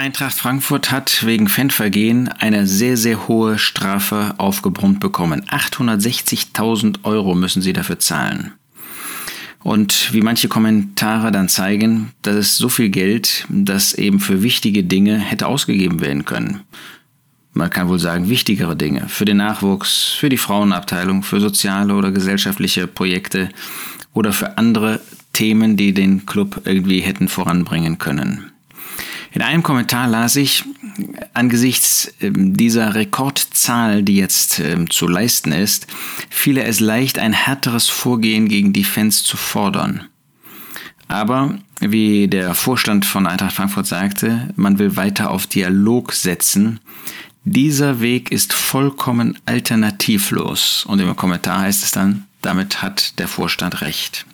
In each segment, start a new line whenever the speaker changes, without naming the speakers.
Eintracht Frankfurt hat wegen Fanvergehen eine sehr, sehr hohe Strafe aufgebrummt bekommen. 860.000 Euro müssen sie dafür zahlen. Und wie manche Kommentare dann zeigen, das ist so viel Geld, das eben für wichtige Dinge hätte ausgegeben werden können. Man kann wohl sagen, wichtigere Dinge. Für den Nachwuchs, für die Frauenabteilung, für soziale oder gesellschaftliche Projekte oder für andere Themen, die den Club irgendwie hätten voranbringen können. In einem Kommentar las ich, angesichts ähm, dieser Rekordzahl, die jetzt ähm, zu leisten ist, fiele es leicht, ein härteres Vorgehen gegen die Fans zu fordern. Aber, wie der Vorstand von Eintracht Frankfurt sagte, man will weiter auf Dialog setzen. Dieser Weg ist vollkommen alternativlos. Und im Kommentar heißt es dann, damit hat der Vorstand recht.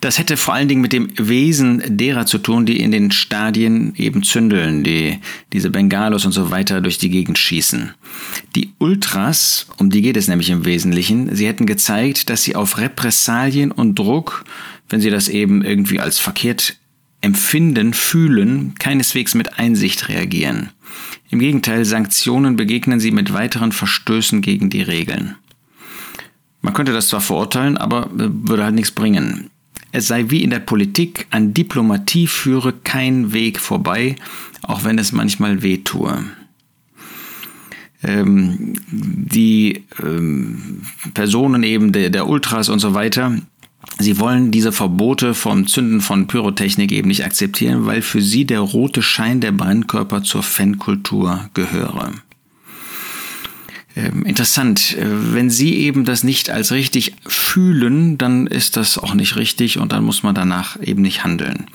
Das hätte vor allen Dingen mit dem Wesen derer zu tun, die in den Stadien eben zündeln, die diese Bengalos und so weiter durch die Gegend schießen. Die Ultras, um die geht es nämlich im Wesentlichen, sie hätten gezeigt, dass sie auf Repressalien und Druck, wenn sie das eben irgendwie als verkehrt empfinden, fühlen, keineswegs mit Einsicht reagieren. Im Gegenteil, Sanktionen begegnen sie mit weiteren Verstößen gegen die Regeln. Man könnte das zwar verurteilen, aber würde halt nichts bringen. Es sei wie in der Politik, an Diplomatie führe kein Weg vorbei, auch wenn es manchmal weh tue. Ähm, die ähm, Personen eben der, der Ultras und so weiter, sie wollen diese Verbote vom Zünden von Pyrotechnik eben nicht akzeptieren, weil für sie der rote Schein der Brandkörper zur Fankultur gehöre. Ähm, interessant. Äh, wenn Sie eben das nicht als richtig fühlen, dann ist das auch nicht richtig und dann muss man danach eben nicht handeln.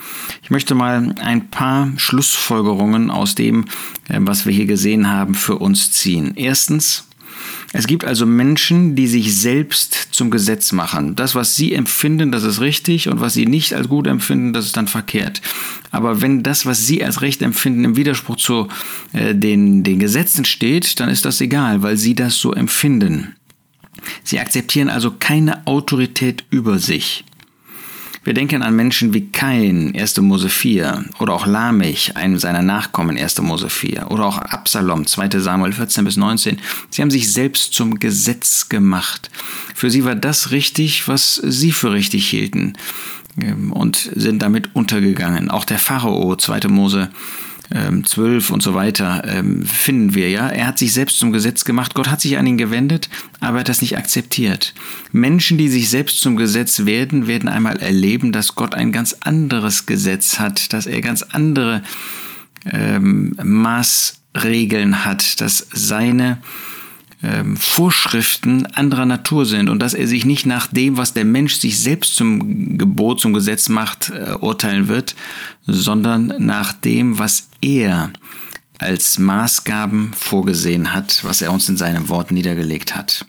Ich möchte mal ein paar Schlussfolgerungen aus dem, äh, was wir hier gesehen haben, für uns ziehen. Erstens, es gibt also Menschen, die sich selbst zum Gesetz machen. Das, was sie empfinden, das ist richtig und was sie nicht als gut empfinden, das ist dann verkehrt. Aber wenn das, was sie als recht empfinden, im Widerspruch zu äh, den, den Gesetzen steht, dann ist das egal, weil sie das so empfinden. Sie akzeptieren also keine Autorität über sich. Wir denken an Menschen wie Kain, 1. Mose 4, oder auch Lamech, einem seiner Nachkommen, 1. Mose 4, oder auch Absalom, 2. Samuel 14 bis 19. Sie haben sich selbst zum Gesetz gemacht. Für sie war das richtig, was sie für richtig hielten und sind damit untergegangen. Auch der Pharao, 2. Mose 12 ähm, und so weiter ähm, finden wir ja. Er hat sich selbst zum Gesetz gemacht. Gott hat sich an ihn gewendet, aber er hat das nicht akzeptiert. Menschen, die sich selbst zum Gesetz werden, werden einmal erleben, dass Gott ein ganz anderes Gesetz hat, dass er ganz andere ähm, Maßregeln hat, dass seine ähm, Vorschriften anderer Natur sind und dass er sich nicht nach dem, was der Mensch sich selbst zum Gebot, zum Gesetz macht, äh, urteilen wird, sondern nach dem, was er als Maßgaben vorgesehen hat, was er uns in seinem Wort niedergelegt hat.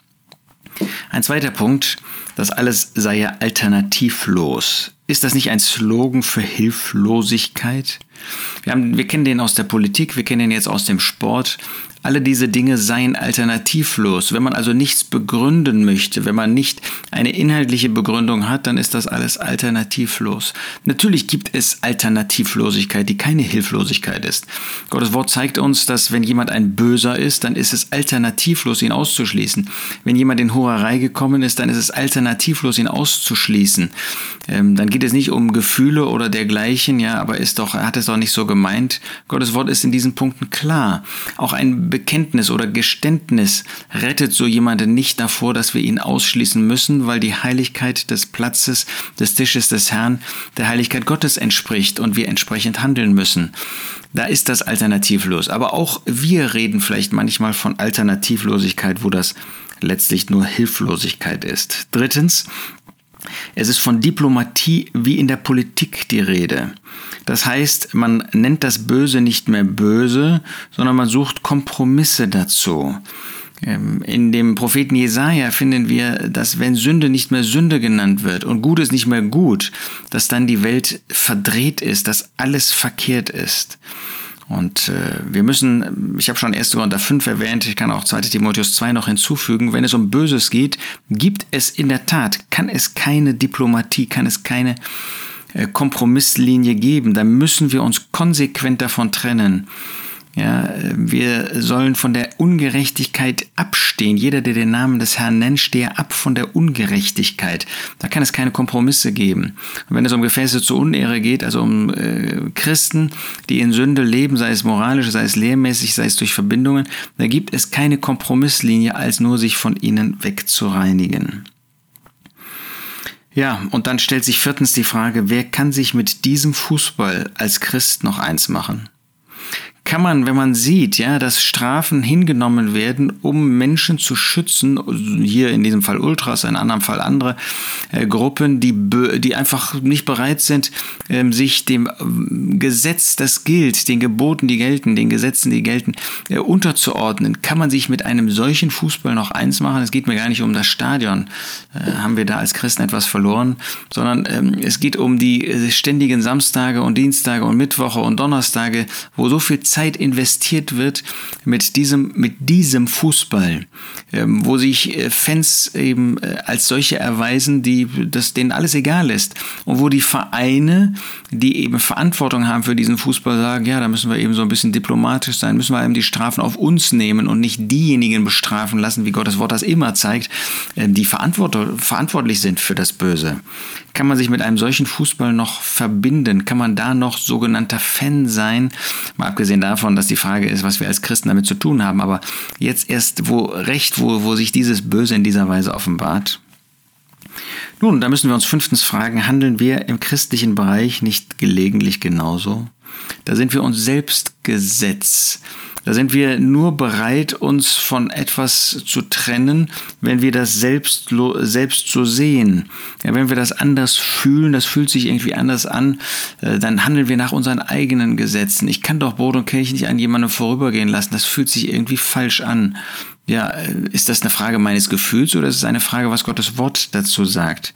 Ein zweiter Punkt, das alles sei ja alternativlos. Ist das nicht ein Slogan für Hilflosigkeit? Wir, haben, wir kennen den aus der Politik, wir kennen den jetzt aus dem Sport. Alle diese Dinge seien alternativlos. Wenn man also nichts begründen möchte, wenn man nicht eine inhaltliche Begründung hat, dann ist das alles alternativlos. Natürlich gibt es Alternativlosigkeit, die keine Hilflosigkeit ist. Gottes Wort zeigt uns, dass wenn jemand ein Böser ist, dann ist es alternativlos, ihn auszuschließen. Wenn jemand in Hurerei gekommen ist, dann ist es alternativlos, ihn auszuschließen. Ähm, dann geht es nicht um Gefühle oder dergleichen, ja, aber ist doch, er hat es doch nicht so gemeint. Gottes Wort ist in diesen Punkten klar. Auch ein Bekenntnis oder Geständnis rettet so jemanden nicht davor, dass wir ihn ausschließen müssen, weil die Heiligkeit des Platzes, des Tisches des Herrn der Heiligkeit Gottes entspricht und wir entsprechend handeln müssen. Da ist das alternativlos. Aber auch wir reden vielleicht manchmal von Alternativlosigkeit, wo das letztlich nur Hilflosigkeit ist. Drittens, es ist von Diplomatie wie in der Politik die Rede. Das heißt, man nennt das Böse nicht mehr böse, sondern man sucht Kompromisse dazu. Ähm, in dem Propheten Jesaja finden wir, dass wenn Sünde nicht mehr Sünde genannt wird und Gut ist nicht mehr gut, dass dann die Welt verdreht ist, dass alles verkehrt ist. Und äh, wir müssen, ich habe schon 1. Korinther 5 erwähnt, ich kann auch 2. Timotheus 2 noch hinzufügen, wenn es um Böses geht, gibt es in der Tat, kann es keine Diplomatie, kann es keine äh, Kompromisslinie geben, dann müssen wir uns konsequent davon trennen. Ja, wir sollen von der Ungerechtigkeit abstehen. Jeder, der den Namen des Herrn nennt, stehe ab von der Ungerechtigkeit. Da kann es keine Kompromisse geben. Und wenn es um Gefäße zur Unehre geht, also um äh, Christen, die in Sünde leben, sei es moralisch, sei es lehrmäßig, sei es durch Verbindungen, da gibt es keine Kompromisslinie, als nur sich von ihnen wegzureinigen. Ja, und dann stellt sich viertens die Frage, wer kann sich mit diesem Fußball als Christ noch eins machen? Kann man, wenn man sieht, ja, dass Strafen hingenommen werden, um Menschen zu schützen, hier in diesem Fall Ultras, in einem anderen Fall andere äh, Gruppen, die, die einfach nicht bereit sind, ähm, sich dem ähm, Gesetz, das gilt, den Geboten, die gelten, den Gesetzen, die gelten, äh, unterzuordnen, kann man sich mit einem solchen Fußball noch eins machen. Es geht mir gar nicht um das Stadion, äh, haben wir da als Christen etwas verloren, sondern ähm, es geht um die äh, ständigen Samstage und Dienstage und Mittwoche und Donnerstage, wo so viel Zeit Zeit investiert wird mit diesem, mit diesem Fußball, ähm, wo sich äh, Fans eben äh, als solche erweisen, die, dass denen alles egal ist. Und wo die Vereine, die eben Verantwortung haben für diesen Fußball, sagen, ja, da müssen wir eben so ein bisschen diplomatisch sein, müssen wir eben die Strafen auf uns nehmen und nicht diejenigen bestrafen lassen, wie Gottes Wort das immer zeigt, ähm, die verantwortlich sind für das Böse. Kann man sich mit einem solchen Fußball noch verbinden? Kann man da noch sogenannter Fan sein? Mal abgesehen davon, dass die Frage ist, was wir als Christen damit zu tun haben. Aber jetzt erst, wo recht, wo, wo sich dieses Böse in dieser Weise offenbart. Nun, da müssen wir uns fünftens fragen, handeln wir im christlichen Bereich nicht gelegentlich genauso? Da sind wir uns selbst Gesetz. Da sind wir nur bereit, uns von etwas zu trennen, wenn wir das selbst, selbst so sehen. Ja, wenn wir das anders fühlen, das fühlt sich irgendwie anders an, äh, dann handeln wir nach unseren eigenen Gesetzen. Ich kann doch Brot und Kelch nicht an jemandem vorübergehen lassen. Das fühlt sich irgendwie falsch an. Ja, äh, ist das eine Frage meines Gefühls oder ist es eine Frage, was Gottes Wort dazu sagt?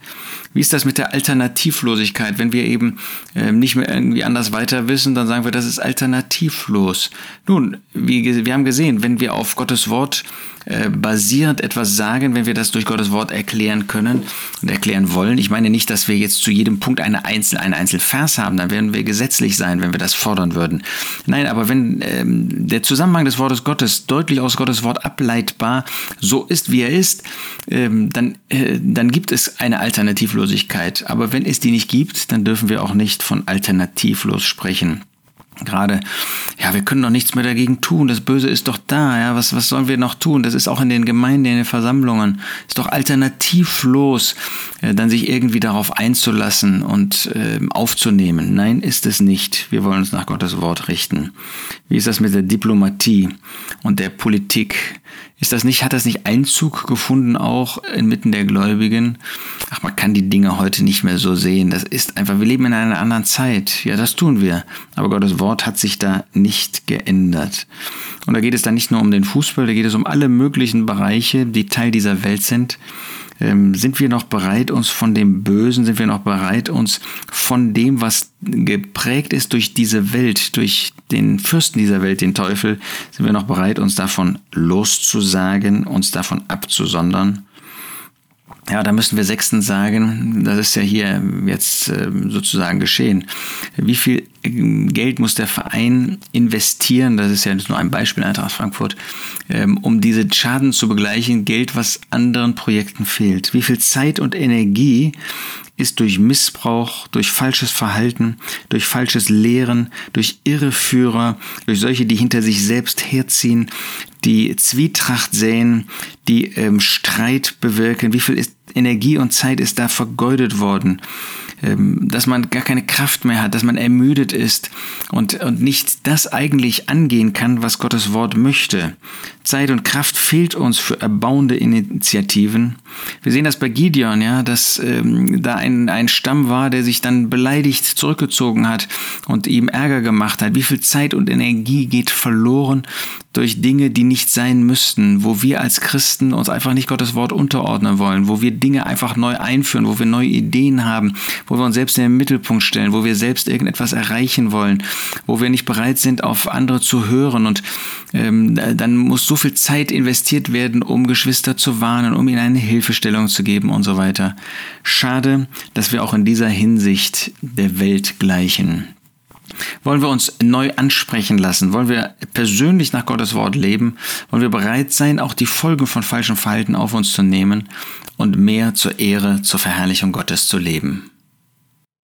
Wie ist das mit der Alternativlosigkeit? Wenn wir eben äh, nicht mehr irgendwie anders weiter wissen, dann sagen wir, das ist alternativlos. Nun, wie, wir haben gesehen, wenn wir auf Gottes Wort äh, basierend etwas sagen, wenn wir das durch Gottes Wort erklären können und erklären wollen. Ich meine nicht, dass wir jetzt zu jedem Punkt eine Einzel, einen Einzelvers haben, dann werden wir gesetzlich sein, wenn wir das fordern würden. Nein, aber wenn ähm, der Zusammenhang des Wortes Gottes deutlich aus Gottes Wort ableitbar so ist, wie er ist, ähm, dann, äh, dann gibt es eine Alternativlosigkeit. Aber wenn es die nicht gibt, dann dürfen wir auch nicht von alternativlos sprechen gerade, ja, wir können doch nichts mehr dagegen tun, das Böse ist doch da, ja, was, was sollen wir noch tun? Das ist auch in den Gemeinden, in den Versammlungen, ist doch alternativlos, äh, dann sich irgendwie darauf einzulassen und äh, aufzunehmen. Nein, ist es nicht. Wir wollen uns nach Gottes Wort richten. Wie ist das mit der Diplomatie und der Politik? Ist das nicht, hat das nicht Einzug gefunden auch inmitten der Gläubigen? Ach, man kann die Dinge heute nicht mehr so sehen. Das ist einfach, wir leben in einer anderen Zeit. Ja, das tun wir. Aber Gottes Wort hat sich da nicht geändert. Und da geht es dann nicht nur um den Fußball, da geht es um alle möglichen Bereiche, die Teil dieser Welt sind. Ähm, sind wir noch bereit, uns von dem Bösen, sind wir noch bereit, uns von dem, was geprägt ist durch diese Welt, durch den Fürsten dieser Welt, den Teufel, sind wir noch bereit, uns davon loszusagen, uns davon abzusondern? Ja, da müssen wir sechstens sagen, das ist ja hier jetzt ähm, sozusagen geschehen. Wie viel Geld muss der Verein investieren? Das ist ja nur ein Beispiel, Eintracht Frankfurt, ähm, um diese Schaden zu begleichen. Geld, was anderen Projekten fehlt. Wie viel Zeit und Energie ist durch Missbrauch, durch falsches Verhalten, durch falsches Lehren, durch Irreführer, durch solche, die hinter sich selbst herziehen, die Zwietracht säen, die ähm, Streit bewirken, wie viel ist Energie und Zeit ist da vergeudet worden. Ähm, dass man gar keine Kraft mehr hat, dass man ermüdet ist und, und nicht das eigentlich angehen kann, was Gottes Wort möchte. Zeit und Kraft fehlt uns für erbauende Initiativen. Wir sehen das bei Gideon, ja, dass ähm, da ein, ein Stamm war, der sich dann beleidigt zurückgezogen hat und ihm Ärger gemacht hat. Wie viel Zeit und Energie geht verloren durch Dinge, die nicht sein müssten, wo wir als Christen uns einfach nicht Gottes Wort unterordnen wollen, wo wir Dinge einfach neu einführen, wo wir neue Ideen haben, wo wir uns selbst in den Mittelpunkt stellen, wo wir selbst irgendetwas erreichen wollen, wo wir nicht bereit sind, auf andere zu hören. Und ähm, dann muss so viel Zeit investiert werden, um Geschwister zu warnen, um ihnen eine Hilfestellung zu geben und so weiter. Schade, dass wir auch in dieser Hinsicht der Welt gleichen. Wollen wir uns neu ansprechen lassen? Wollen wir persönlich nach Gottes Wort leben? Wollen wir bereit sein, auch die Folgen von falschem Verhalten auf uns zu nehmen und mehr zur Ehre, zur Verherrlichung Gottes zu leben?